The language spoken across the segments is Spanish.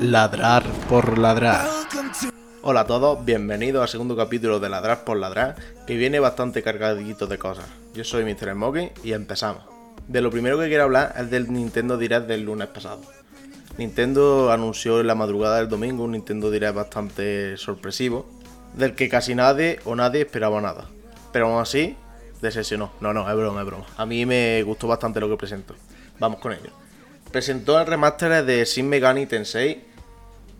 Ladrar por ladrar. Hola a todos, bienvenidos al segundo capítulo de Ladrar por ladrar, que viene bastante cargadito de cosas. Yo soy Mr. Smoking y empezamos. De lo primero que quiero hablar es del Nintendo Direct del lunes pasado. Nintendo anunció en la madrugada del domingo un Nintendo Direct bastante sorpresivo, del que casi nadie o nadie esperaba nada. Pero aún así, decepcionó. No, no, es broma, es broma. A mí me gustó bastante lo que presentó. Vamos con ello presentó el remaster de Shin Megami Tensei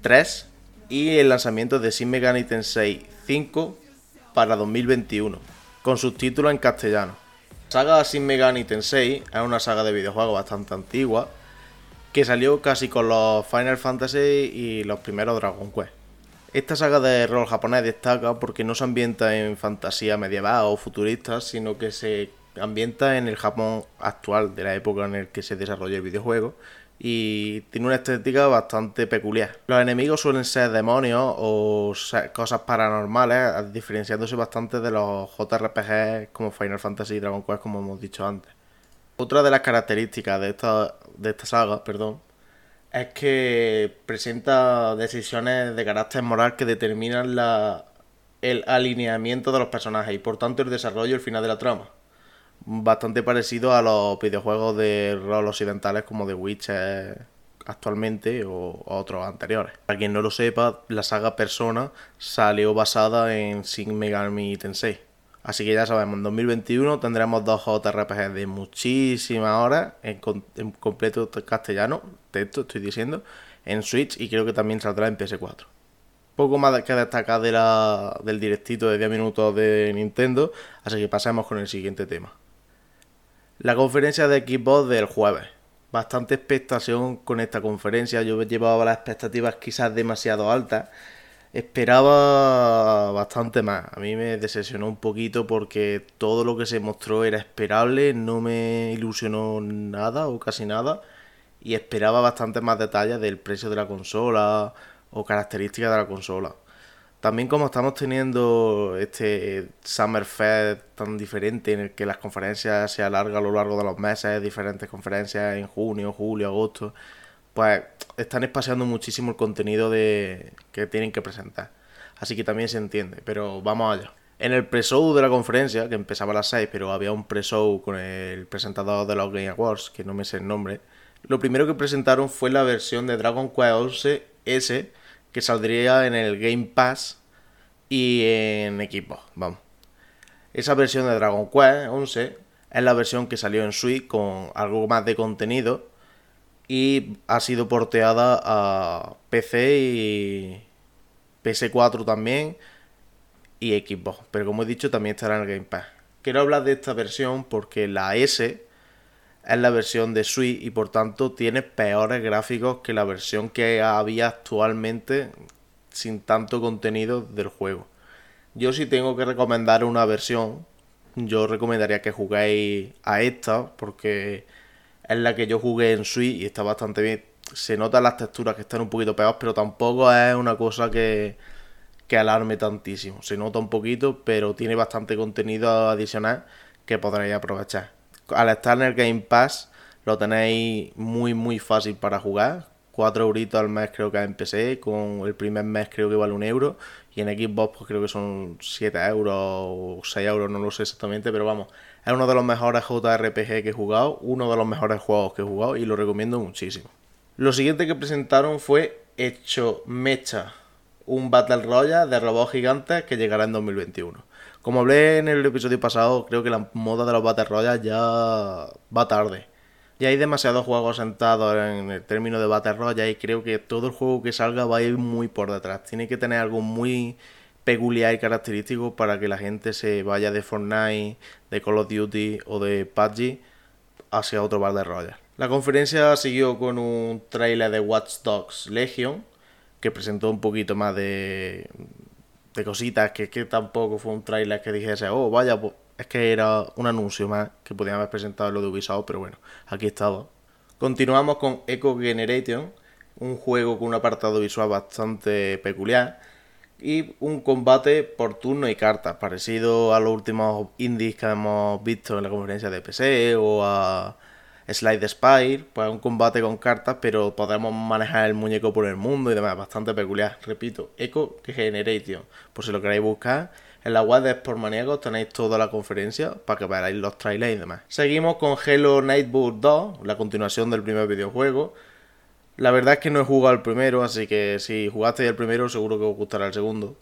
3 y el lanzamiento de Shin Megami Tensei 5 para 2021, con subtítulos en castellano. La saga Shin Megami Tensei es una saga de videojuegos bastante antigua que salió casi con los Final Fantasy y los primeros Dragon Quest. Esta saga de rol japonés destaca porque no se ambienta en fantasía medieval o futurista, sino que se ambienta en el Japón actual, de la época en la que se desarrolla el videojuego, y tiene una estética bastante peculiar. Los enemigos suelen ser demonios o cosas paranormales, diferenciándose bastante de los JRPG como Final Fantasy y Dragon Quest, como hemos dicho antes. Otra de las características de esta, de esta saga, perdón, es que presenta decisiones de carácter moral que determinan la, el alineamiento de los personajes y por tanto el desarrollo y el final de la trama bastante parecido a los videojuegos de rol occidentales como The Witcher actualmente o, otros anteriores. Para quien no lo sepa, la saga Persona salió basada en Shin Megami Tensei. Así que ya sabemos, en 2021 tendremos dos JRPG de muchísimas horas en, completo castellano, texto estoy diciendo, en Switch y creo que también saldrá en PS4 poco más que destacar de del directito de 10 minutos de Nintendo, así que pasemos con el siguiente tema. La conferencia de Xbox del jueves. Bastante expectación con esta conferencia. Yo llevaba las expectativas quizás demasiado altas. Esperaba bastante más. A mí me decepcionó un poquito porque todo lo que se mostró era esperable. No me ilusionó nada o casi nada. Y esperaba bastante más detalles del precio de la consola o características de la consola. También como estamos teniendo este Summer Fest tan diferente en el que las conferencias se alargan a lo largo de los meses, diferentes conferencias en junio, julio, agosto, pues están espaciando muchísimo el contenido de que tienen que presentar. Así que también se entiende, pero vamos allá. En el pre-show de la conferencia, que empezaba a las 6, pero había un pre-show con el presentador de los Game Awards, que no me sé el nombre, lo primero que presentaron fue la versión de Dragon Quest 11 S que saldría en el Game Pass y en equipo, vamos. Esa versión de Dragon Quest 11 es la versión que salió en Switch con algo más de contenido y ha sido porteada a PC y PS4 también y Xbox, pero como he dicho también estará en el Game Pass. Quiero hablar de esta versión porque la S es la versión de Switch y por tanto tiene peores gráficos que la versión que había actualmente sin tanto contenido del juego. Yo si tengo que recomendar una versión, yo recomendaría que juguéis a esta porque es la que yo jugué en Switch y está bastante bien. Se notan las texturas que están un poquito pegadas, pero tampoco es una cosa que, que alarme tantísimo. Se nota un poquito, pero tiene bastante contenido adicional que podréis aprovechar al estar en el Game Pass lo tenéis muy muy fácil para jugar. 4 euritos al mes creo que en PC, con el primer mes creo que vale un euro y en Xbox pues creo que son 7 euros o 6 euros, no lo sé exactamente, pero vamos, es uno de los mejores JRPG que he jugado, uno de los mejores juegos que he jugado y lo recomiendo muchísimo. Lo siguiente que presentaron fue Hecho Mecha, un Battle Royale de robots gigantes que llegará en 2021. Como hablé en el episodio pasado, creo que la moda de los Battle Royale ya va tarde. Ya hay demasiados juegos sentados en el término de Battle Royale y creo que todo el juego que salga va a ir muy por detrás. Tiene que tener algo muy peculiar y característico para que la gente se vaya de Fortnite, de Call of Duty o de PUBG hacia otro Battle Royale. La conferencia siguió con un trailer de Watch Dogs Legion que presentó un poquito más de, cositas que, que tampoco fue un trailer que dijese, oh, vaya, pues es que era un anuncio más que podían haber presentado en lo de Ubisoft, pero bueno, aquí estaba. Continuamos con Echo Generation, un juego con un apartado visual bastante peculiar y un combate por turno y cartas, parecido a los últimos indies que hemos visto en la conferencia de PC o a Slide Spire, pues un combate con cartas, pero podemos manejar el muñeco por el mundo y demás, bastante peculiar. Repito, Echo Generation, por si lo queréis buscar. En la web de Sportmaníacos tenéis toda la conferencia para que veáis los trailers y demás. Seguimos con Hello Nightbook 2, la continuación del primer videojuego. La verdad es que no he jugado el primero, así que si jugasteis el primero seguro que os gustará el segundo.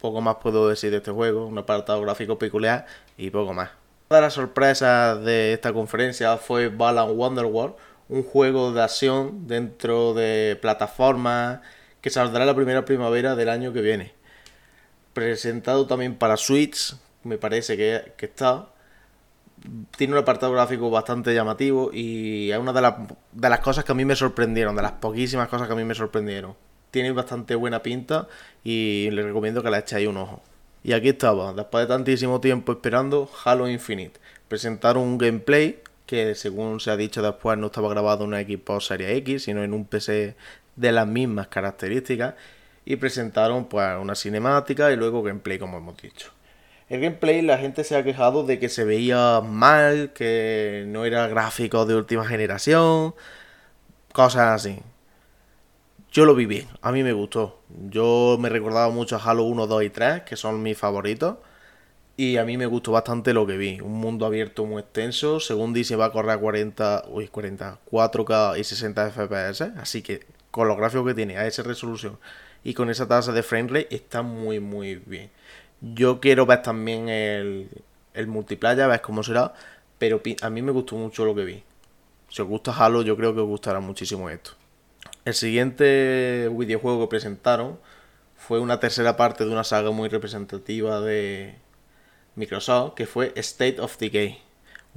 Poco más puedo decir de este juego, un apartado gráfico peculiar y poco más. De las sorpresas de esta conferencia fue Balan Wonderworld, un juego de acción dentro de plataformas que saldrá la primera primavera del año que viene. Presentado también para Switch, me parece que, está tiene un apartado gráfico bastante llamativo y es una de las, cosas que a mí me sorprendieron, de las poquísimas cosas que a mí me sorprendieron. Tiene bastante buena pinta y les recomiendo que le echéis un ojo. Y aquí estaba, después de tantísimo tiempo esperando, Halo Infinite. Presentaron un gameplay que según se ha dicho después no estaba grabado en una Xbox Series X, sino en un PC de las mismas características. Y presentaron pues una cinemática y luego gameplay como hemos dicho. El gameplay la gente se ha quejado de que se veía mal, que no era gráfico de última generación, cosas así. Yo lo vi bien, a mí me gustó. Yo me recordaba mucho a Halo 1, 2 y 3, que son mis favoritos. Y a mí me gustó bastante lo que vi. Un mundo abierto muy extenso. Según dice, va a correr a 40, uy, 40, 4K y 60 FPS. Así que con los gráficos que tiene, a esa resolución y con esa tasa de frame rate, está muy, muy bien. Yo quiero ver también el, el multiplayer, ver cómo será. Pero a mí me gustó mucho lo que vi. Si os gusta Halo, yo creo que os gustará muchísimo esto. El siguiente videojuego que presentaron fue una tercera parte de una saga muy representativa de Microsoft, que fue State of Decay.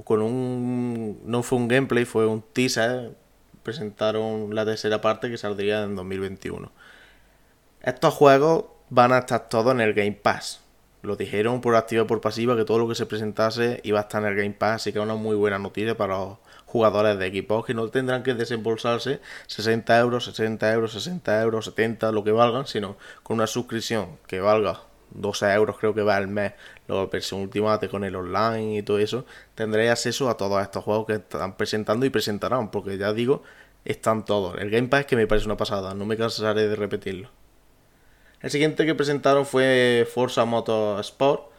Con un. No fue un gameplay, fue un teaser. Presentaron la tercera parte que saldría en 2021. Estos juegos van a estar todos en el Game Pass. Lo dijeron por activa y por pasiva que todo lo que se presentase iba a estar en el Game Pass, así que es una muy buena noticia para los jugadores de equipos que no tendrán que desembolsarse 60 euros, 60 euros, 60 euros, 70, lo que valgan, sino con una suscripción que valga 12 euros creo que va al mes, la versión Ultimate con el online y todo eso, tendréis acceso a todos estos juegos que están presentando y presentarán, porque ya digo, están todos. El Game Pass que me parece una pasada, no me cansaré de repetirlo. El siguiente que presentaron fue Forza Motorsport,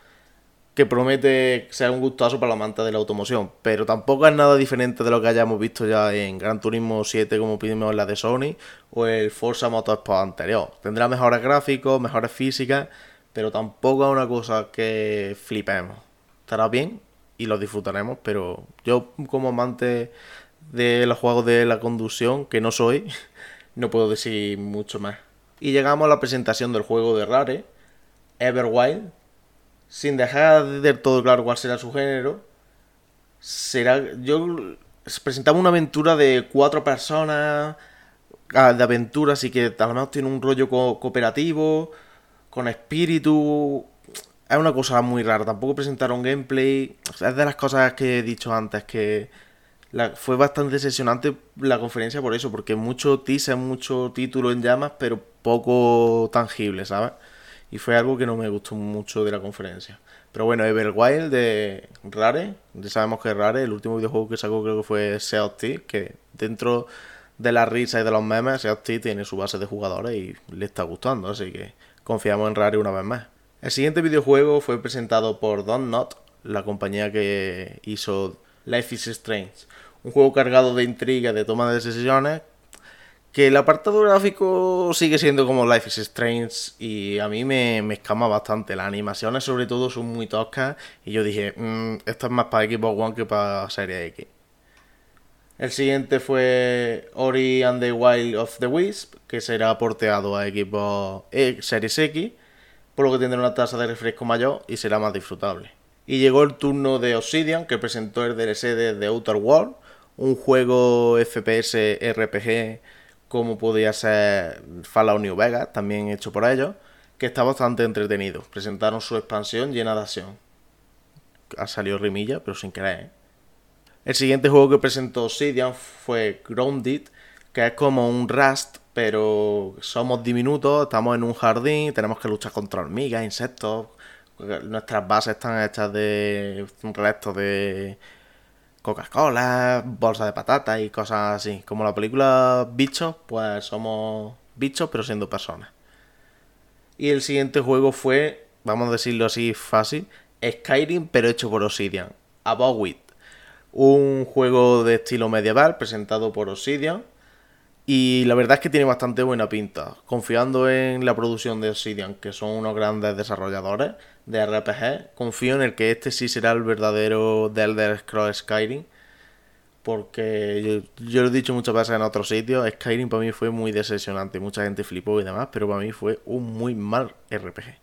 que promete ser un gustazo para la manta de la automoción, pero tampoco es nada diferente de lo que hayamos visto ya en Gran Turismo 7 como pedimos la de Sony o el Forza Motorsport anterior. Tendrá mejores gráficos, mejores físicas, pero tampoco es una cosa que flipemos. Estará bien y lo disfrutaremos, pero yo como amante de los juegos de la conducción, que no soy, no puedo decir mucho más. Y llegamos a la presentación del juego de Rare, Everwild, sin dejar del todo claro cuál será su género. Será. Yo. Presentamos una aventura de cuatro personas. Ah, de aventura, así que a lo mejor tiene un rollo cooperativo. Con espíritu. Es una cosa muy rara. Tampoco presentaron gameplay. Es de las cosas que he dicho antes que. fue bastante decepcionante la conferencia por eso, porque mucho teaser, mucho título en llamas, pero poco tangible, ¿sabes? Y fue algo que no me gustó mucho de la conferencia. Pero bueno, Everwild de Rare, ya sabemos que Rare, el último videojuego que sacó creo que fue Sea que dentro de la risa y de los memes, Sea tiene su base de jugadores y le está gustando, así que confiamos en Rare una vez más. El siguiente videojuego fue presentado por Don't Not, la compañía que hizo Life is Strange. Un juego cargado de intriga, de toma de decisiones, que el apartado gráfico sigue siendo como Life is Strange y a mí me, escama bastante. Las animaciones sobre todo son muy toscas y yo dije, mm, esto es más para Xbox One que para Serie X. El siguiente fue Ori and the Wild of the Wisp, que será porteado a Xbox e, Series X, por lo que tendrá una tasa de refresco mayor y será más disfrutable. Y llegó el turno de Obsidian, que presentó el DLC de The Outer World, un juego FPS RPG como podía ser Fallout New Vegas, también hecho por ellos, que está bastante entretenido. Presentaron su expansión llena de acción. Ha salido rimilla, pero sin querer. ¿eh? El siguiente juego que presentó Obsidian fue Grounded, que es como un Rust, pero somos diminutos, estamos en un jardín, tenemos que luchar contra hormigas, insectos. Nuestras bases están hechas de restos de Coca-Cola, bolsa de patatas y cosas así. Como la película Bichos, pues somos bichos pero siendo personas. Y el siguiente juego fue, vamos a decirlo así fácil, Skyrim pero hecho por Obsidian. About It. Un juego de estilo medieval presentado por Obsidian. Y la verdad es que tiene bastante buena pinta. Confiando en la producción de Obsidian, que son unos grandes desarrolladores de RPG, confío en el que este sí será el verdadero The Elder Scrolls Skyrim porque yo, lo he dicho muchas veces en otros sitios, Skyrim para mí fue muy decepcionante, mucha gente flipó y demás, pero para mí fue un muy mal RPG.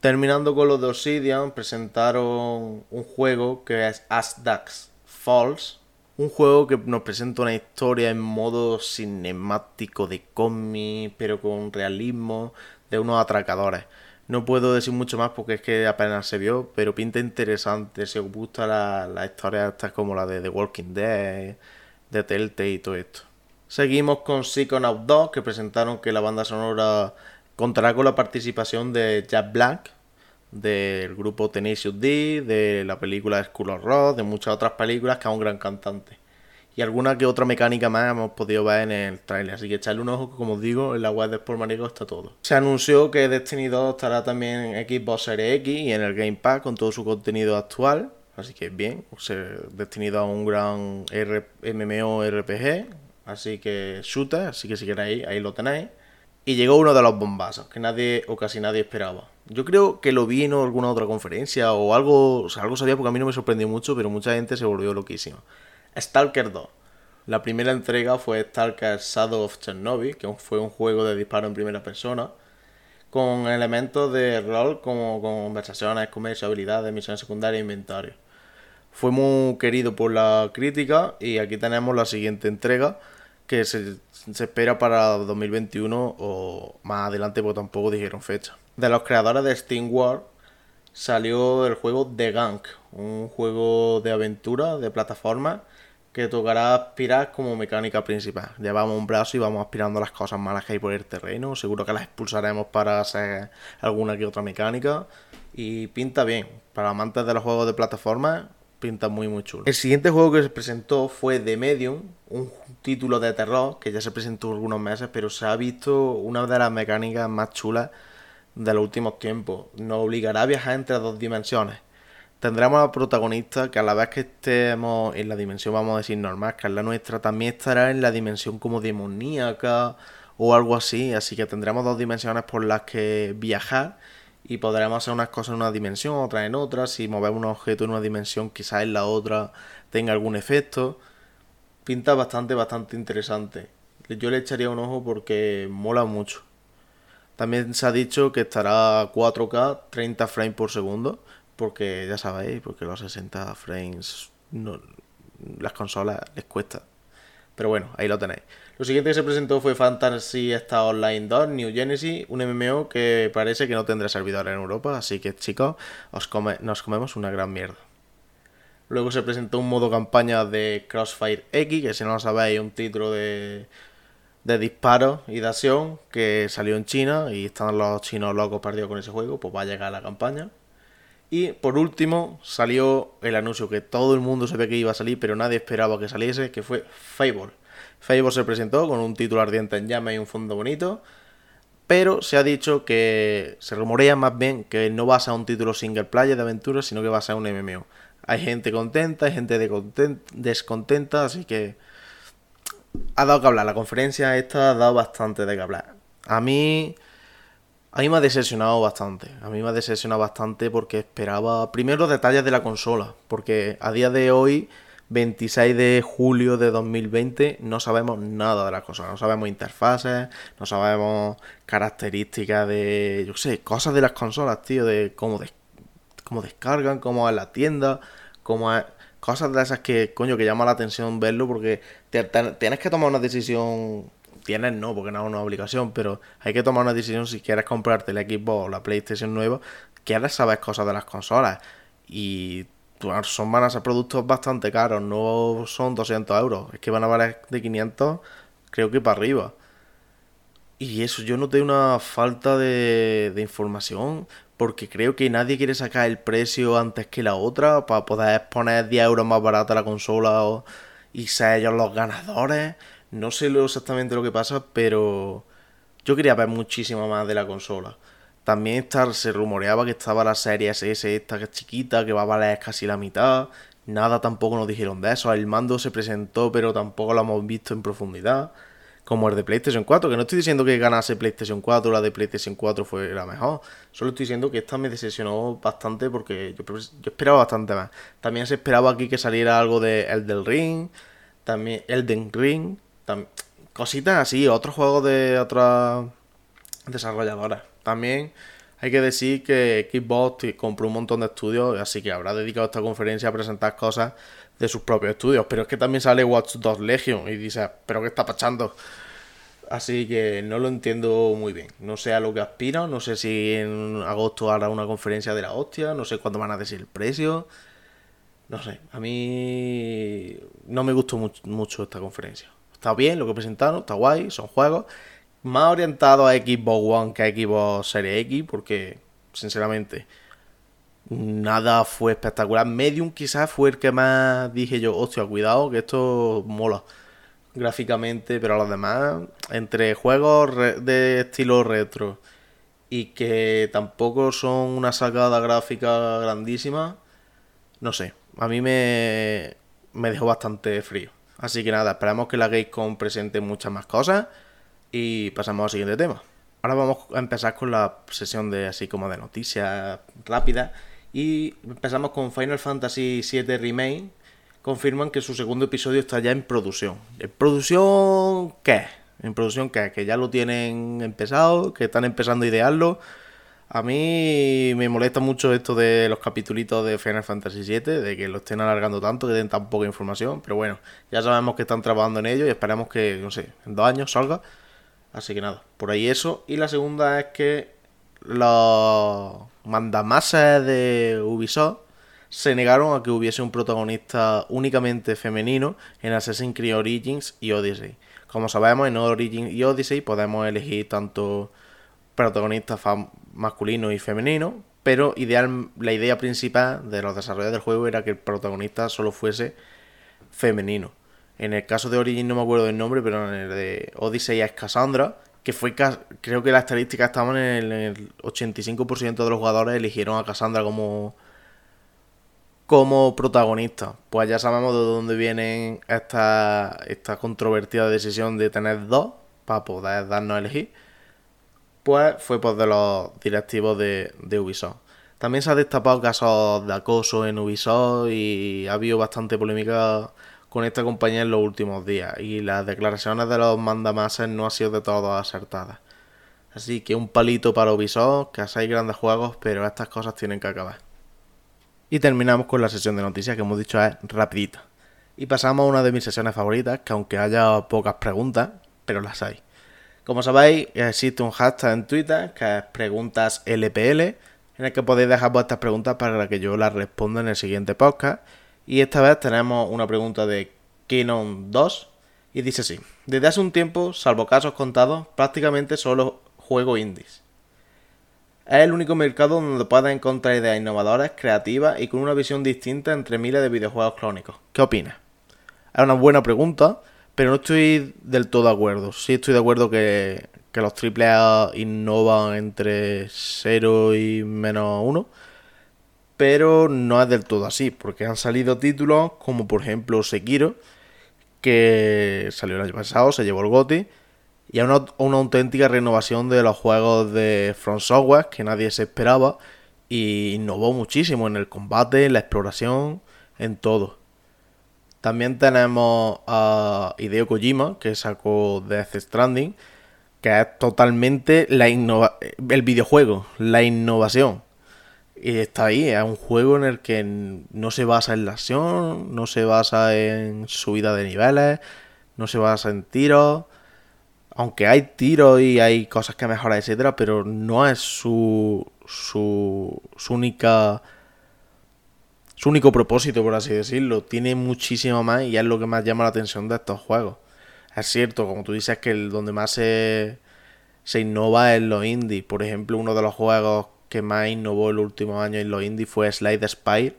Terminando con los de Obsidian, presentaron un juego que es Asdax Falls, un juego que nos presenta una historia en modo cinemático de cómic, pero con realismo, de unos atracadores. No puedo decir mucho más porque es que apenas se vio, pero pinta interesante. Si os gusta la, la historia estas como la de The Walking Dead, de Telltale y todo esto. Seguimos con Psychonaut 2, que presentaron que la banda sonora contará con la participación de Jack Black, del grupo Tenacious D, de la película School of Rock, de muchas otras películas, que es un gran cantante y alguna que otra mecánica más hemos podido ver en el trailer. Así que echarle un ojo, como os digo, en la web de Sportmanico está todo. Se anunció que Destiny 2 estará también en Xbox Series X y en el Game Pass con todo su contenido actual. Así que bien, Destiny a un gran MMO RPG. Así que shooter, así que si queréis, ahí lo tenéis. Y llegó uno de los bombazos que nadie o casi nadie esperaba. Yo creo que lo vi en alguna otra conferencia o algo, o sea, algo sabía porque a mí no me sorprendió mucho, pero mucha gente se volvió loquísima. Stalker 2. La primera entrega fue Stalker Shadow of Chernobyl, que fue un juego de disparo en primera persona, con elementos de rol como conversaciones, comercio, habilidades, misiones secundarias e inventario. Fue muy querido por la crítica y aquí tenemos la siguiente entrega que se, espera para 2021 o más adelante porque tampoco dijeron fecha. De los creadores de Steam World salió el juego The Gang, un juego de aventura de plataforma que tocará aspirar como mecánica principal. Llevamos un brazo y vamos aspirando las cosas malas que hay por el terreno. Seguro que las expulsaremos para hacer alguna que otra mecánica. Y pinta bien. Para amantes de los juegos de plataforma, pinta muy muy chulo. El siguiente juego que se presentó fue The Medium, un título de terror que ya se presentó algunos meses, pero se ha visto una de las mecánicas más chulas de los últimos tiempos. Nos obligará a viajar entre dos dimensiones tendremos a protagonista que a la vez que estemos en la dimensión, vamos a decir, normal, que es la nuestra, también estará en la dimensión como demoníaca o algo así. Así que tendremos dos dimensiones por las que viajar y podremos hacer unas cosas en una dimensión, otras en otra. Si movemos un objeto en una dimensión, quizás en la otra tenga algún efecto. Pinta bastante, bastante interesante. Yo le echaría un ojo porque mola mucho. También se ha dicho que estará 4K, 30 frames por segundo porque ya sabéis, porque los 60 frames no, las consolas les cuesta. Pero bueno, ahí lo tenéis. Lo siguiente que se presentó fue Fantasy Star Online 2 New Genesis, un MMO que parece que no tendrá servidor en Europa, así que chicos, os nos comemos una gran mierda. Luego se presentó un modo campaña de Crossfire X, que si no lo sabéis, un título de, de disparos y de acción que salió en China y están los chinos locos perdidos con ese juego, pues va a llegar la campaña. Y por último salió el anuncio que todo el mundo sabía que iba a salir, pero nadie esperaba que saliese, que fue Fable. Fable se presentó con un título ardiente en llama y un fondo bonito, pero se ha dicho que se rumorea más bien que no va a ser un título single player de aventura, sino que va a ser un MMO. Hay gente contenta, hay gente descontenta, así que ha dado que hablar. La conferencia esta ha dado bastante de que hablar. A mí a mí me ha decepcionado bastante. A mí me ha decepcionado bastante porque esperaba primero detalles de la consola. Porque a día de hoy, 26 de julio de 2020, no sabemos nada de la consola. No sabemos interfaces, no sabemos características de, yo sé, cosas de las consolas, tío. De cómo, cómo descargan, cómo es la tienda, cómo es... Cosas de esas que, coño, que llama la atención verlo porque tienes que tomar una decisión tienes no, porque no es una obligación, pero hay que tomar una decisión si quieres comprarte el Xbox o la PlayStation nueva, quieres saber cosas de las consolas. Y son, van a ser productos bastante caros, no son 200 euros, es que van a valer de 500, creo que para arriba. Y eso, yo noté una falta de, información porque creo que nadie quiere sacar el precio antes que la otra para poder poner 10 euros más barata la consola y ser ellos los ganadores. No sé exactamente lo que pasa, pero yo quería ver muchísimo más de la consola. También se rumoreaba que estaba la serie SS, esta que es chiquita, que va a valer casi la mitad. Nada tampoco nos dijeron de eso. El mando se presentó, pero tampoco lo hemos visto en profundidad. Como el de PlayStation 4, que no estoy diciendo que ganase PlayStation 4, la de PlayStation 4 fue la mejor. Solo estoy diciendo que esta me decepcionó bastante porque yo, esperaba bastante más. También se esperaba aquí que saliera algo de Elden Ring, también Elden Ring, cositas así, otros juegos de otras desarrolladoras. También hay que decir que Xbox compró un montón de estudios, así que habrá dedicado esta conferencia a presentar cosas de sus propios estudios. Pero es que también sale Watch Dogs Legion y dice, ¿pero qué está pasando? Así que no lo entiendo muy bien. No sé a lo que aspira, no sé si en agosto hará una conferencia de la hostia, no sé cuándo van a decir el precio. No sé, a mí no me gustó mucho esta conferencia. Está bien lo que presentaron, está guay, son juegos más orientado a Xbox One que a Xbox Series X, porque, sinceramente, nada fue espectacular. Medium quizás fue el que más dije yo, hostia, cuidado, que esto mola gráficamente, pero a los demás, entre juegos de estilo retro y que tampoco son una sacada gráfica grandísima, no sé, a mí me, me dejó bastante frío. Así que nada, esperamos que la Gamescom presente muchas más cosas y pasamos al siguiente tema. Ahora vamos a empezar con la sesión de así como de noticias rápidas. Y empezamos con Final Fantasy VII Remake. Confirman que su segundo episodio está ya en producción. ¿En producción qué? ¿En producción qué? Que ya lo tienen empezado, que están empezando a idearlo. A mí me molesta mucho esto de los capitulitos de Final Fantasy VII, de que lo estén alargando tanto, que den tan poca información. Pero bueno, ya sabemos que están trabajando en ello y esperamos que, no sé, en dos años salga. Así que nada, por ahí eso. Y la segunda es que los mandamases de Ubisoft se negaron a que hubiese un protagonista únicamente femenino en Assassin's Creed Origins y Odyssey. Como sabemos, en Origins y Odyssey podemos elegir tanto protagonistas masculinos y femeninos, pero ideal, la idea principal de los desarrolladores del juego era que el protagonista solo fuese femenino. En el caso de Origin no me acuerdo del nombre, pero en el de Odyssey es Cassandra, que fue creo que las estadísticas estaban en el, 85% de los jugadores eligieron a Cassandra como como protagonista. Pues ya sabemos de dónde viene esta, esta controvertida decisión de tener dos para poder darnos a elegir. Pues fue por de los directivos de, de Ubisoft. También se ha destapado casos de acoso en Ubisoft y ha habido bastante polémica con esta compañía en los últimos días y las declaraciones de los mandamases no han sido de todo acertadas. Así que un palito para Ubisoft, que hacéis grandes juegos, pero estas cosas tienen que acabar. Y terminamos con la sesión de noticias que hemos dicho es rapidita. Y pasamos a una de mis sesiones favoritas, que aunque haya pocas preguntas, pero las hay. Como sabéis, existe un hashtag en Twitter que es preguntas LPL, en el que podéis dejar vuestras preguntas para que yo las responda en el siguiente podcast y esta vez tenemos una pregunta de Canon 2 y dice así. Desde hace un tiempo, salvo casos contados, prácticamente solo juego indies. Es el único mercado donde puedes encontrar ideas innovadoras, creativas y con una visión distinta entre miles de videojuegos clónicos. ¿Qué opinas? Es una buena pregunta, pero no estoy del todo de acuerdo. Sí estoy de acuerdo que, que los AAA innovan entre 0 y menos 1 pero no es del todo así, porque han salido títulos como por ejemplo Sekiro, que salió el año pasado, se llevó el GOTI, y es una, una, auténtica renovación de los juegos de Front Software que nadie se esperaba, y innovó muchísimo en el combate, en la exploración, en todo. También tenemos a Hideo Kojima, que sacó Death Stranding, que es totalmente la el videojuego, la innovación y está ahí, es un juego en el que no se basa en la acción, no se basa en subida de niveles, no se basa en tiros. Aunque hay tiros y hay cosas que mejorar, etcétera, pero no es su, su, su única su único propósito, por así decirlo. Tiene muchísimo más y es lo que más llama la atención de estos juegos. Es cierto, como tú dices, que el donde más se, innova es los indie. Por ejemplo, uno de los juegos que más innovó el último año en los indie fue Slide Spire,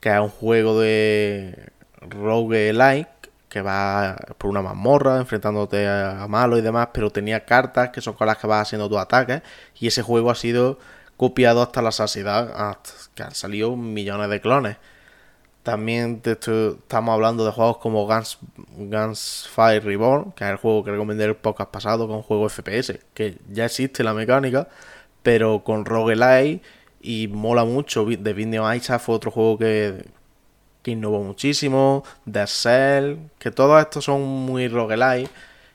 que es un juego de roguelike que va por una mazmorra enfrentándote a malos y demás, pero tenía cartas que son con las que vas haciendo tus ataques y ese juego ha sido copiado hasta la saciedad, hasta que han salido millones de clones. También estamos hablando de juegos como Guns, Guns Fire Reborn, que es el juego que recomendé el podcast pasado, con juego FPS, que ya existe la mecánica, pero con roguelike y mola mucho. The Video Isaac fue otro juego que, que innovó muchísimo. The Cell, que todos estos son muy roguelike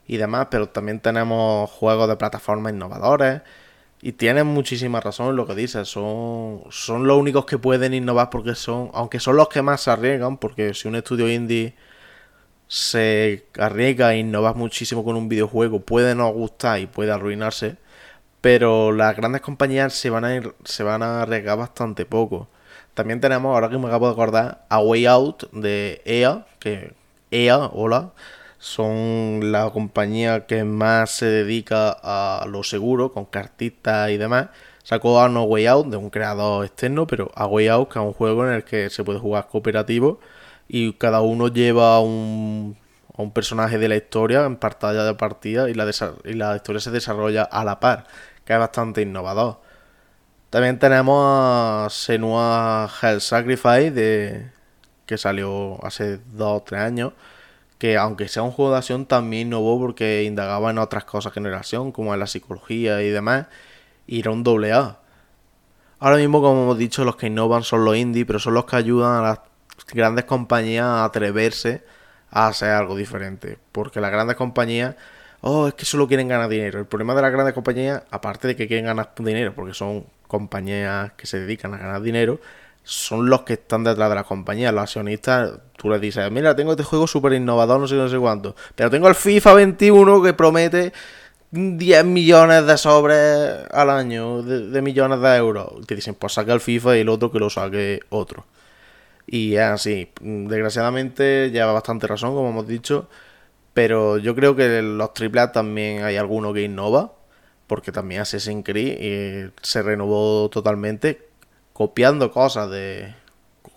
y demás, pero también tenemos juegos de plataformas innovadores. Y tienen muchísima razón en lo que dices, son, son los únicos que pueden innovar porque son, aunque son los que más se arriesgan, porque si un estudio indie se arriesga e innova muchísimo con un videojuego, puede no gustar y puede arruinarse, pero las grandes compañías se van a ir, se van a arriesgar bastante poco. También tenemos, ahora que me acabo de acordar, A Way Out de EA, que EA, hola, son la compañía que más se dedica a lo seguro, con cartitas y demás. Sacó a No Way Out de un creador externo, pero A Way Out, que es un juego en el que se puede jugar cooperativo y cada uno lleva un, a un personaje de la historia en pantalla de partida y la, y la historia se desarrolla a la par, que es bastante innovador. También tenemos a Senua Hell Sacrifice, de, que salió hace 2 o 3 años que aunque sea un juego de acción también innovó porque indagaba en otras cosas generación, como en la psicología y demás, y era un doble A. Ahora mismo, como hemos dicho, los que innovan son los indie, pero son los que ayudan a las grandes compañías a atreverse a hacer algo diferente. Porque las grandes compañías, oh, es que solo quieren ganar dinero. El problema de las grandes compañías, aparte de que quieren ganar dinero, porque son compañías que se dedican a ganar dinero, son los que están detrás de la compañía. Los accionistas, tú les dices, mira, tengo este juego súper innovador, no sé, no sé cuánto. Pero tengo el FIFA 21 que promete 10 millones de sobres al año, de, millones de euros. Te dicen, pues saca el FIFA y el otro que lo saque otro. Y es así. Desgraciadamente lleva bastante razón, como hemos dicho. Pero yo creo que los AAA también hay alguno que innova. Porque también Assassin's Creed eh, se renovó totalmente copiando cosas de.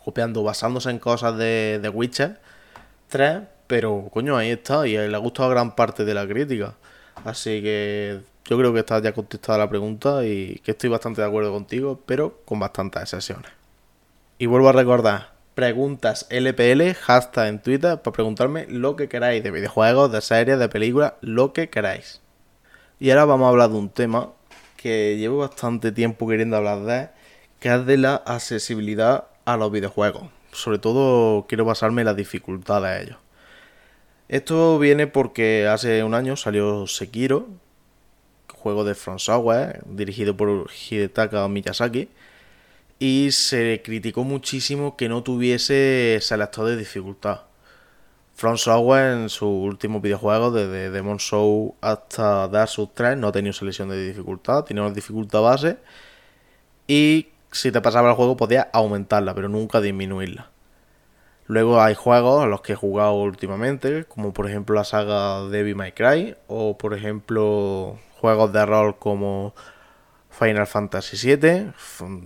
copiando, basándose en cosas de, de Witcher 3, pero coño, ahí está, y le ha gustado gran parte de la crítica. Así que yo creo que está ya contestada la pregunta y que estoy bastante de acuerdo contigo, pero con bastantes excepciones. Y vuelvo a recordar, preguntas LPL, hashtag en Twitter, para preguntarme lo que queráis de videojuegos, de series, de películas, lo que queráis. Y ahora vamos a hablar de un tema que llevo bastante tiempo queriendo hablar de que es de la accesibilidad a los videojuegos. Sobre todo quiero basarme en la dificultad de ellos. Esto viene porque hace un año salió Sekiro, juego de From Software, dirigido por Hidetaka Miyazaki, y se criticó muchísimo que no tuviese selector de dificultad. From Software en su último videojuego, desde Demon Soul hasta Dark Souls 3, no tenía selección de dificultad, tenía una dificultad base y si te pasaba el juego podías aumentarla, pero nunca disminuirla. Luego hay juegos a los que he jugado últimamente, como por ejemplo la saga Devil May Cry, o por ejemplo juegos de rol como Final Fantasy VII,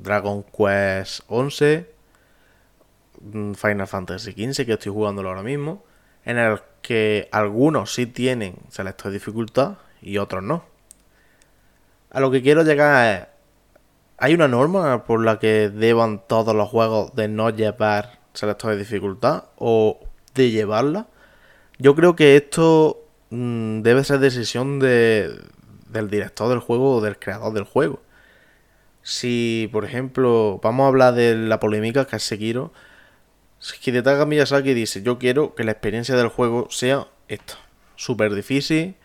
Dragon Quest 11, mm, Final Fantasy XV, que estoy jugándolo ahora mismo, en el que algunos sí tienen selector de dificultad y otros no. A lo que quiero llegar es ¿Hay una norma por la que deban todos los juegos de no llevar selector de dificultad o de llevarla? Yo creo que esto mm, debe ser decisión de, del director del juego o del creador del juego. Si, por ejemplo, vamos a hablar de la polémica que es Sekiro, Hidetaka Miyazaki dice, yo quiero que la experiencia del juego sea esta, súper difícil,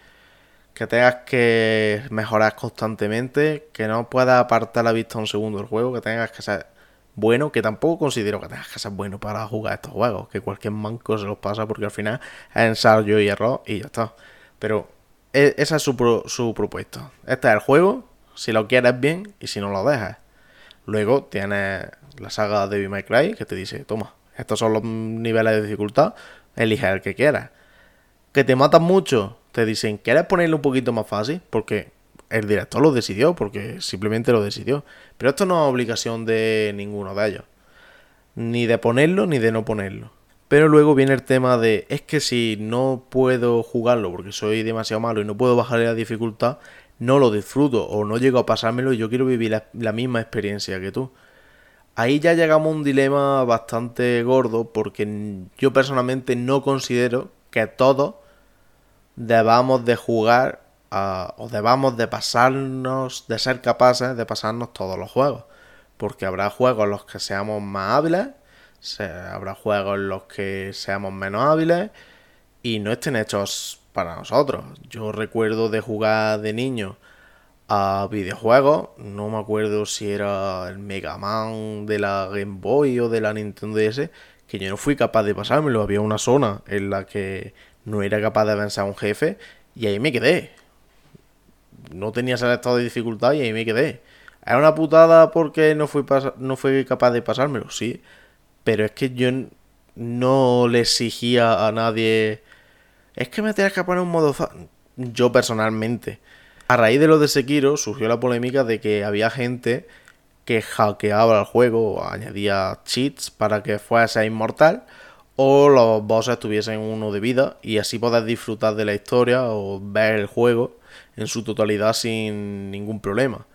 que tengas que mejorar constantemente, que no puedas apartar la vista un segundo del juego, que tengas que ser bueno, que tampoco considero que tengas que ser bueno para jugar estos juegos, que cualquier manco se los pasa porque al final es ensayo y error y ya está. Pero e, esa es su, su propuesta. Este es el juego, si lo quieres bien y si no lo dejas. Luego tienes la saga de Devil May Cry que te dice, toma, estos son los niveles de dificultad, elige el que quieras. Que te matan mucho, te dicen, ¿quieres ponerlo un poquito más fácil? Porque el director lo decidió, porque simplemente lo decidió. Pero esto no es obligación de ninguno de ellos. Ni de ponerlo ni de no ponerlo. Pero luego viene el tema de, es que si no puedo jugarlo porque soy demasiado malo y no puedo bajarle la dificultad, no lo disfruto o no llego a pasármelo y yo quiero vivir la, la misma experiencia que tú. Ahí ya llegamos a un dilema bastante gordo porque yo personalmente no considero que todos debamos de jugar o debamos de pasarnos, de ser capaces de pasarnos todos los juegos. Porque habrá juegos en los que seamos más hábiles, habrá juegos en los que seamos menos hábiles y no estén hechos para nosotros. Yo recuerdo de jugar de niño a videojuegos, no me acuerdo si era el Mega Man de la Game Boy o de la Nintendo DS, que yo no fui capaz de pasármelo. Había una zona en la que no era capaz de vencer a un jefe y ahí me quedé. No tenía ese estado de dificultad y ahí me quedé. ¿Era una putada porque no fui, no fui capaz de pasármelo? Sí. Pero es que yo no le exigía a nadie... Es que me tienes que poner un modo... Yo personalmente. A raíz de lo de Sekiro surgió la polémica de que había gente que hackeaba el juego, añadía cheats para que fuese inmortal o los bosses tuviesen uno de vida y así poder disfrutar de la historia o ver el juego en su totalidad sin ningún problema.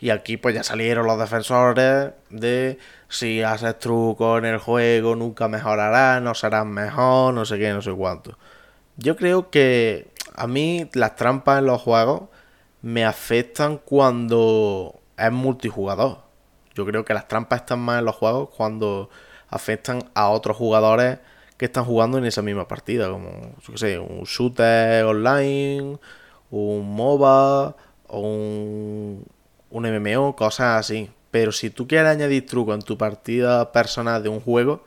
Y aquí pues ya salieron los defensores de si haces truco en el juego nunca mejorarás, no serás mejor, no sé qué, no sé cuánto. Yo creo que a mí las trampas en los juegos me afectan cuando es multijugador. Yo creo que las trampas están más en los juegos cuando afectan a otros jugadores que están jugando en esa misma partida, como, yo qué sé, un shooter online, un MOBA o un, MMO, cosas así. Pero si tú quieres añadir truco en tu partida personal de un juego,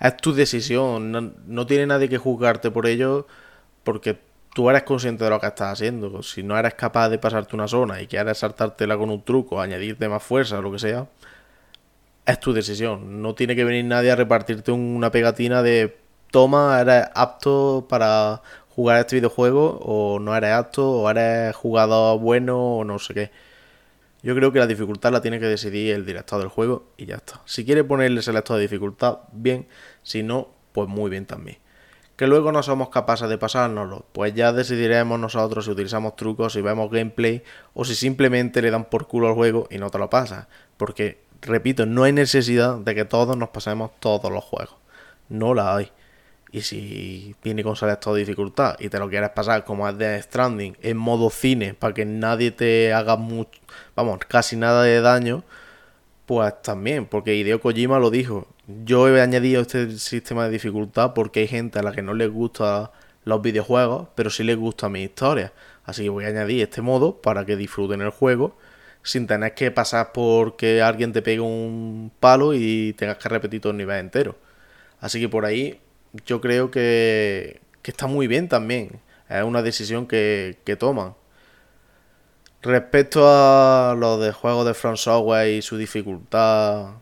es tu decisión. No, no, tiene nadie que juzgarte por ello porque tú eres consciente de lo que estás haciendo. Si no eres capaz de pasarte una zona y quieres saltártela con un truco, añadirte más fuerza o lo que sea, es tu decisión. No tiene que venir nadie a repartirte una pegatina de toma, eres apto para jugar este videojuego o no eres apto o eres jugador bueno o no sé qué. Yo creo que la dificultad la tiene que decidir el director del juego y ya está. Si quiere ponerle selector de dificultad, bien. Si no, pues muy bien también. Que luego no somos capaces de pasárnoslo, pues ya decidiremos nosotros si utilizamos trucos, si vemos gameplay o si simplemente le dan por culo al juego y no te lo pasa. Porque repito, no hay necesidad de que todos nos pasemos todos los juegos. No la hay. Y si viene con selecto de dificultad y te lo quieres pasar como es de Stranding en modo cine para que nadie te haga mucho, vamos, casi nada de daño, pues también, porque Hideo Kojima lo dijo. Yo he añadido este sistema de dificultad porque hay gente a la que no les gusta los videojuegos, pero sí les gusta mi historia. Así que voy a añadir este modo para que disfruten el juego sin tener que pasar por que alguien te pegue un palo y tengas que repetir todo el nivel entero. Así que por ahí yo creo que, que está muy bien también. Es una decisión que, que toman. Respecto a los de juegos de Front Software y su dificultad,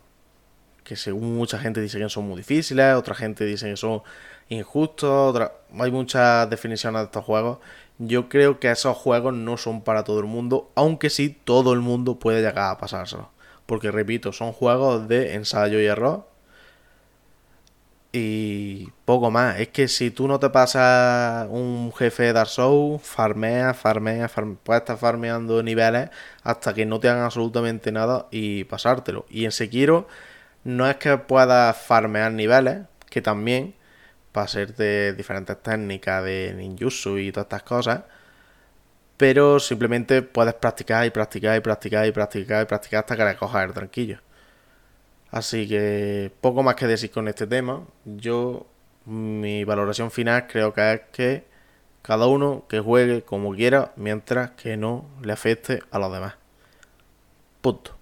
que según mucha gente dice que son muy difíciles, otra gente dice que son injustos, otra... hay muchas definiciones de estos juegos yo creo que esos juegos no son para todo el mundo, aunque sí todo el mundo puede llegar a pasárselo. Porque repito, son juegos de ensayo y error. Y poco más. Es que si tú no te pasas un jefe de Dark Souls, farmea, farmea, farmea, puedes estar farmeando niveles hasta que no te hagan absolutamente nada y pasártelo. Y en Sekiro no es que puedas farmear niveles, que también, para hacerte diferentes técnicas de ninjutsu y todas estas cosas. Pero simplemente puedes practicar y practicar y practicar y practicar y practicar hasta que le cojas el tranquillo. Así que poco más que decir con este tema. Yo, mi valoración final creo que es que cada uno que juegue como quiera mientras que no le afecte a los demás. Punto.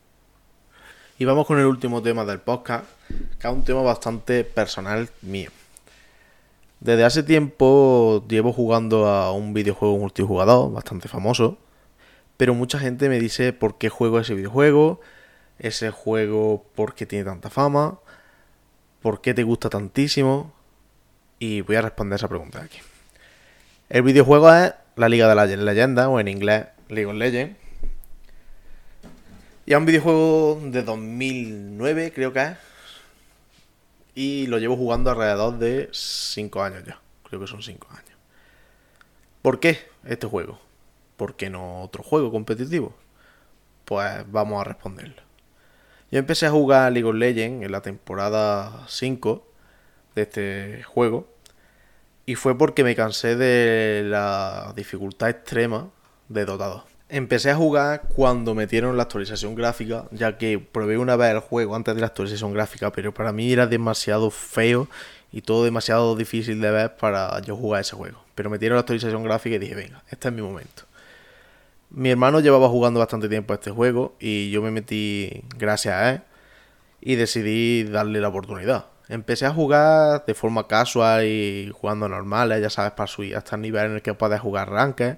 Y vamos con el último tema del podcast, que es un tema bastante personal mío. Desde hace tiempo llevo jugando a un videojuego multijugador bastante famoso, pero mucha gente me dice por qué juego ese videojuego, ese juego por qué tiene tanta fama, por qué te gusta tantísimo, y voy a responder esa pregunta aquí. El videojuego es la Liga de la Leyenda, o en inglés League of Legends. Y es un videojuego de 2009, creo que es. Y lo llevo jugando alrededor de 5 años ya. Creo que son 5 años. ¿Por qué este juego? ¿Por qué no otro juego competitivo? Pues vamos a responderlo. Yo empecé a jugar League of Legends en la temporada 5 de este juego. Y fue porque me cansé de la dificultad extrema de Dota Empecé a jugar cuando metieron la actualización gráfica, ya que probé una vez el juego antes de la actualización gráfica, pero para mí era demasiado feo y todo demasiado difícil de ver para yo jugar ese juego. Pero metieron la actualización gráfica y dije, venga, este es mi momento. Mi hermano llevaba jugando bastante tiempo a este juego y yo me metí gracias a él y decidí darle la oportunidad. Empecé a jugar de forma casual y jugando normal, ya sabes, para subir hasta el nivel en el que puedes jugar ranked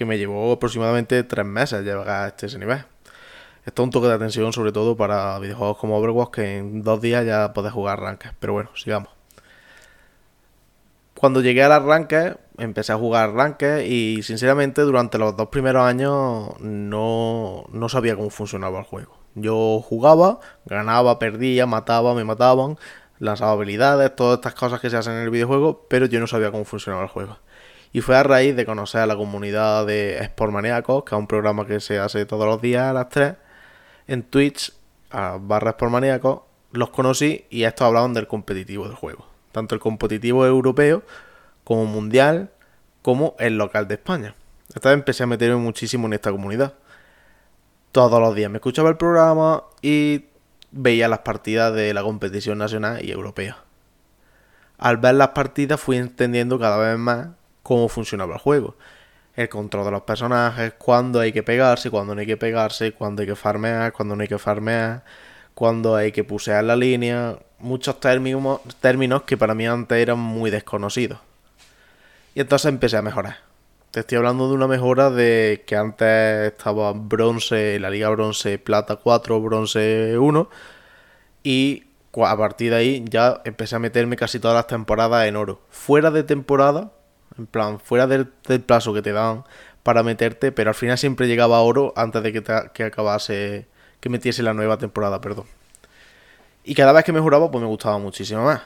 que me llevó aproximadamente tres meses llegar a este nivel. Esto es un toque de atención sobre todo para videojuegos como Overwatch que en dos días ya puedes jugar ranked. Pero bueno, sigamos. Cuando llegué a las ranked, empecé a jugar ranked y sinceramente durante los dos primeros años no, no sabía cómo funcionaba el juego. Yo jugaba, ganaba, perdía, mataba, me mataban, lanzaba habilidades, todas estas cosas que se hacen en el videojuego, pero yo no sabía cómo funcionaba el juego. Y fue a raíz de conocer a la comunidad de Sportmaníacos, que es un programa que se hace todos los días a las 3 en Twitch, a barra Sportmaníacos. Los conocí y estos hablaban del competitivo del juego. Tanto el competitivo europeo como mundial, como el local de España. Esta vez empecé a meterme muchísimo en esta comunidad. Todos los días me escuchaba el programa y veía las partidas de la competición nacional y europea. Al ver las partidas fui entendiendo cada vez más cómo funcionaba el juego. El control de los personajes, cuándo hay que pegarse, cuándo no hay que pegarse, cuándo hay que farmear, cuándo no hay que farmear, cuándo hay que pusear la línea. Muchos términos, términos que para mí antes eran muy desconocidos. Y entonces empecé a mejorar. Te estoy hablando de una mejora de que antes estaba bronce, la liga bronce, plata 4, bronce 1. Y a partir de ahí ya empecé a meterme casi todas las temporadas en oro. Fuera de temporada, en plan, fuera del, plazo que te dan para meterte, pero al final siempre llegaba oro antes de que, que acabase, que metiese la nueva temporada, perdón. Y cada vez que mejoraba, pues me gustaba muchísimo más.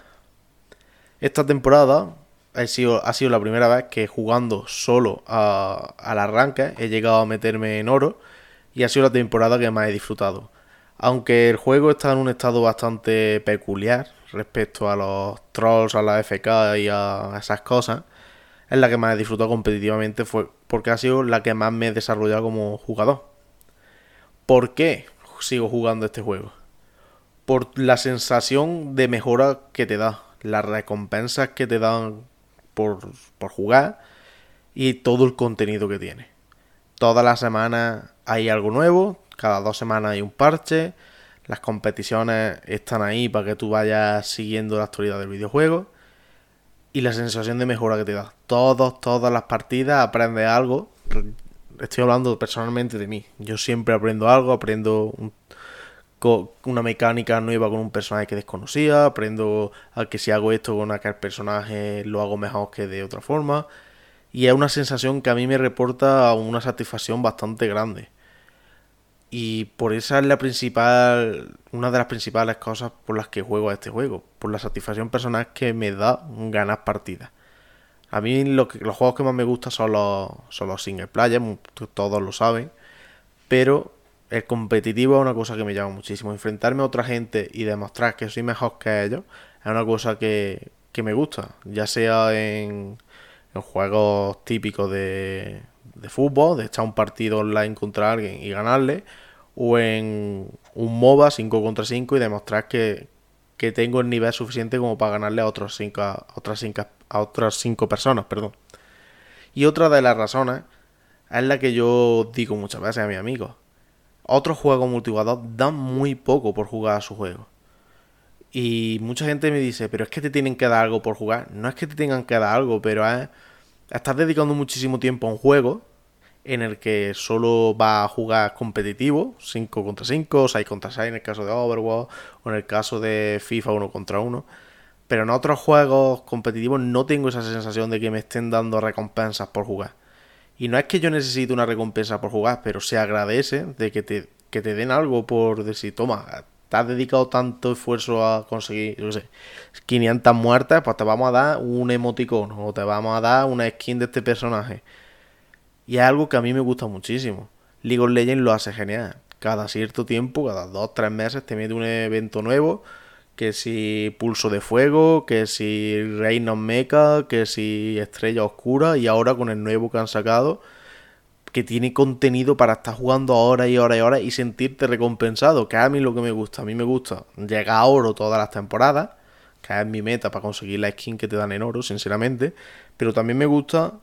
Esta temporada ha sido, ha sido la primera vez que jugando solo a, al arranque he llegado a meterme en oro y ha sido la temporada que más he disfrutado. Aunque el juego está en un estado bastante peculiar respecto a los trolls, a la FK y a esas cosas, es la que más he disfrutado competitivamente fue porque ha sido la que más me he desarrollado como jugador. ¿Por qué sigo jugando este juego? Por la sensación de mejora que te da, las recompensas que te dan por, por jugar y todo el contenido que tiene. Todas las semanas hay algo nuevo, cada dos semanas hay un parche, las competiciones están ahí para que tú vayas siguiendo la actualidad del videojuego y la sensación de mejora que te da. Todos, todas las partidas aprendes algo. Estoy hablando personalmente de mí. Yo siempre aprendo algo, aprendo una mecánica nueva con un personaje que desconocía, aprendo a que si hago esto con aquel personaje lo hago mejor que de otra forma. Y es una sensación que a mí me reporta una satisfacción bastante grande. Y por esa es la principal, una de las principales cosas por las que juego a este juego. Por la satisfacción personal que me da ganar partidas. A mí los juegos que más me gustan son los, son los single player, todos lo saben. Pero el competitivo es una cosa que me llama muchísimo. Enfrentarme a otra gente y demostrar que soy mejor que ellos es una cosa que, que me gusta. Ya sea en, en juegos típicos de, de fútbol, de echar un partido online contra alguien y ganarle o en un MOBA 5 contra 5 y demostrar que, tengo el nivel suficiente como para ganarle a, otros cinco, a, otras 5 a otras cinco personas. Perdón. Y otra de las razones es la que yo digo muchas veces a mis amigos. Otros juegos multijugador dan muy poco por jugar a su juego. Y mucha gente me dice, pero es que te tienen que dar algo por jugar. No es que te tengan que dar algo, pero es... Estás dedicando muchísimo tiempo a un juego en el que solo va a jugar competitivo, 5 contra 5, 6 contra 6 en el caso de Overwatch, o en el caso de FIFA 1 contra 1. Pero en otros juegos competitivos no tengo esa sensación de que me estén dando recompensas por jugar. Y no es que yo necesite una recompensa por jugar, pero se agradece de que te, que te den algo por decir, toma, te has dedicado tanto esfuerzo a conseguir, yo sé, 500 muertes, pues te vamos a dar un emoticono o te vamos a dar una skin de este personaje. Y es algo que a mí me gusta muchísimo. League of Legends lo hace genial. Cada cierto tiempo, cada 2-3 meses, te mete un evento nuevo. Que si Pulso de Fuego, que si Reino Mecha, que si Estrella Oscura. Y ahora con el nuevo que han sacado, que tiene contenido para estar jugando horas y horas y horas y sentirte recompensado. Que a mí lo que me gusta. A mí me gusta llegar a oro todas las temporadas. Que es mi meta para conseguir la skin que te dan en oro, sinceramente. Pero también me gusta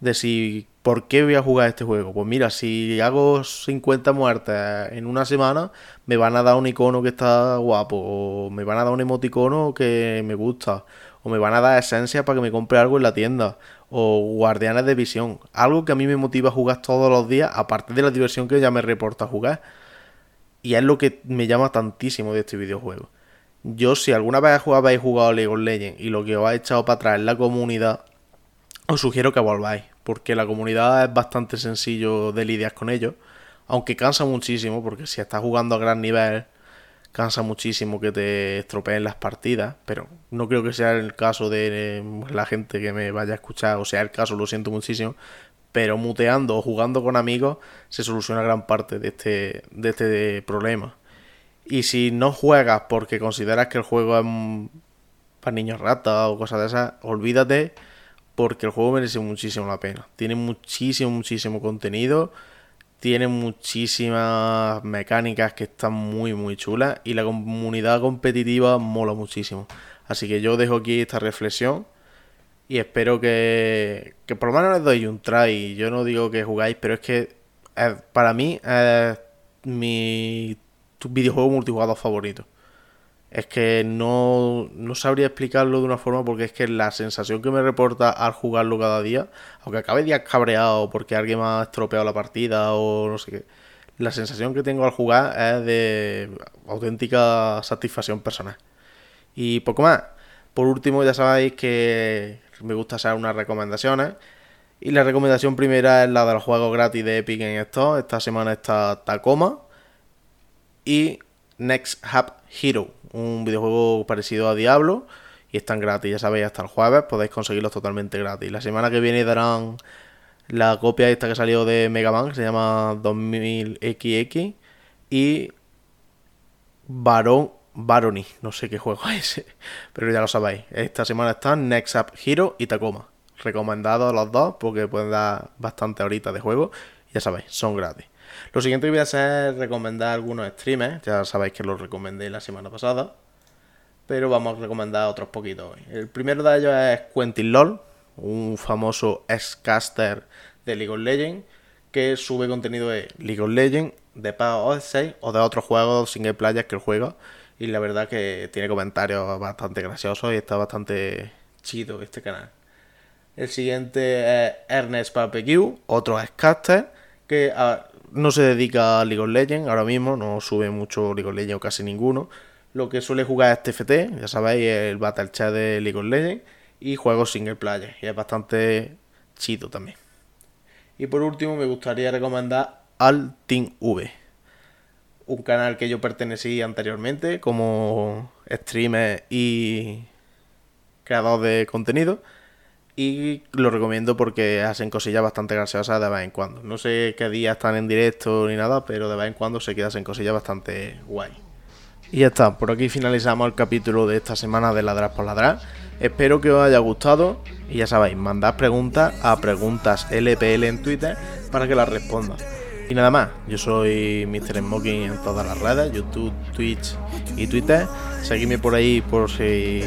de si ¿por qué voy a jugar este juego? Pues mira, si hago 50 muertes en una semana, me van a dar un icono que está guapo, o me van a dar un emoticono que me gusta, o me van a dar esencia para que me compre algo en la tienda, o guardianes de visión, algo que a mí me motiva a jugar todos los días, aparte de la diversión que ya me reporta jugar. Y es lo que me llama tantísimo de este videojuego. Yo, si alguna vez habéis jugado League of Legends y lo que os ha echado para atrás es la comunidad, os sugiero que volváis porque la comunidad es bastante sencillo de lidiar con ellos, aunque cansa muchísimo, porque si estás jugando a gran nivel, cansa muchísimo que te estropeen las partidas, pero no creo que sea el caso de eh, la gente que me vaya a escuchar, o sea el caso, lo siento muchísimo, pero muteando o jugando con amigos se soluciona gran parte de este, de este problema. Y si no juegas porque consideras que el juego es para niños ratas o cosas de esas, olvídate porque el juego merece muchísimo la pena. Tiene muchísimo, muchísimo contenido. Tiene muchísimas mecánicas que están muy, muy chulas. Y la comunidad competitiva mola muchísimo. Así que yo dejo aquí esta reflexión. Y espero que, que por lo menos les doy un try. Yo no digo que jugáis, pero es que eh, para mí es mi videojuego multijugador favorito es que no, no, sabría explicarlo de una forma porque es que la sensación que me reporta al jugarlo cada día, aunque acabe días cabreado porque alguien me ha estropeado la partida o no sé qué, la sensación que tengo al jugar es de auténtica satisfacción personal. Y poco más. Por último, ya sabéis que me gusta hacer unas recomendaciones. Y la recomendación primera es la del juego gratis de Epic en esto. Esta semana está Tacoma y Next Hub Hero un videojuego parecido a Diablo y están gratis, ya sabéis, hasta el jueves podéis conseguirlos totalmente gratis. La semana que viene darán la copia esta que salió de Mega Man, que se llama 2000XX, y Baron, Barony, no sé qué juego es, pero ya lo sabéis. Esta semana están Next Up Hero y Tacoma. Recomendados los dos porque pueden dar bastante ahorita de juego. Ya sabéis, son gratis. Lo siguiente que voy a hacer es recomendar algunos streamers. Ya sabéis que los recomendé la semana pasada. Pero vamos a recomendar otros poquitos hoy. El primero de ellos es Quentin LOL, un famoso ex-caster de League of Legends que sube contenido de League of Legends, de Power Odyssey o de otros juegos single player que él juega. Y la verdad que tiene comentarios bastante graciosos y está bastante chido este canal. El siguiente es Ernest PapeQ, otro ex-caster que no se dedica a League of Legends ahora mismo, no sube mucho League of Legends o casi ninguno. Lo que suele jugar es TFT, ya sabéis, el Battle Chat de League of Legends y juegos single player, y es bastante chido también. Y por último me gustaría recomendar al Team V, un canal que yo pertenecí anteriormente como streamer y creador de contenido y lo recomiendo porque hacen cosillas bastante graciosas de vez en cuando. No sé qué día están en directo ni nada, pero de vez en cuando se quedan cosillas bastante guay. Y ya está, por aquí finalizamos el capítulo de esta semana de Ladrar por Ladrar. Espero que os haya gustado y ya sabéis, mandad preguntas a preguntas LPL en Twitter para que las responda. Y nada más, yo soy Mr. Smoking en todas las redes, YouTube, Twitch y Twitter. Seguidme por ahí por si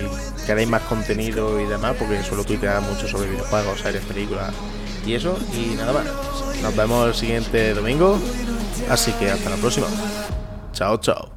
queréis más contenido y demás, porque suelo tuitear mucho sobre videojuegos, series, películas y eso. Y nada más, nos vemos el siguiente domingo. Así que hasta la próxima. Chao, chao.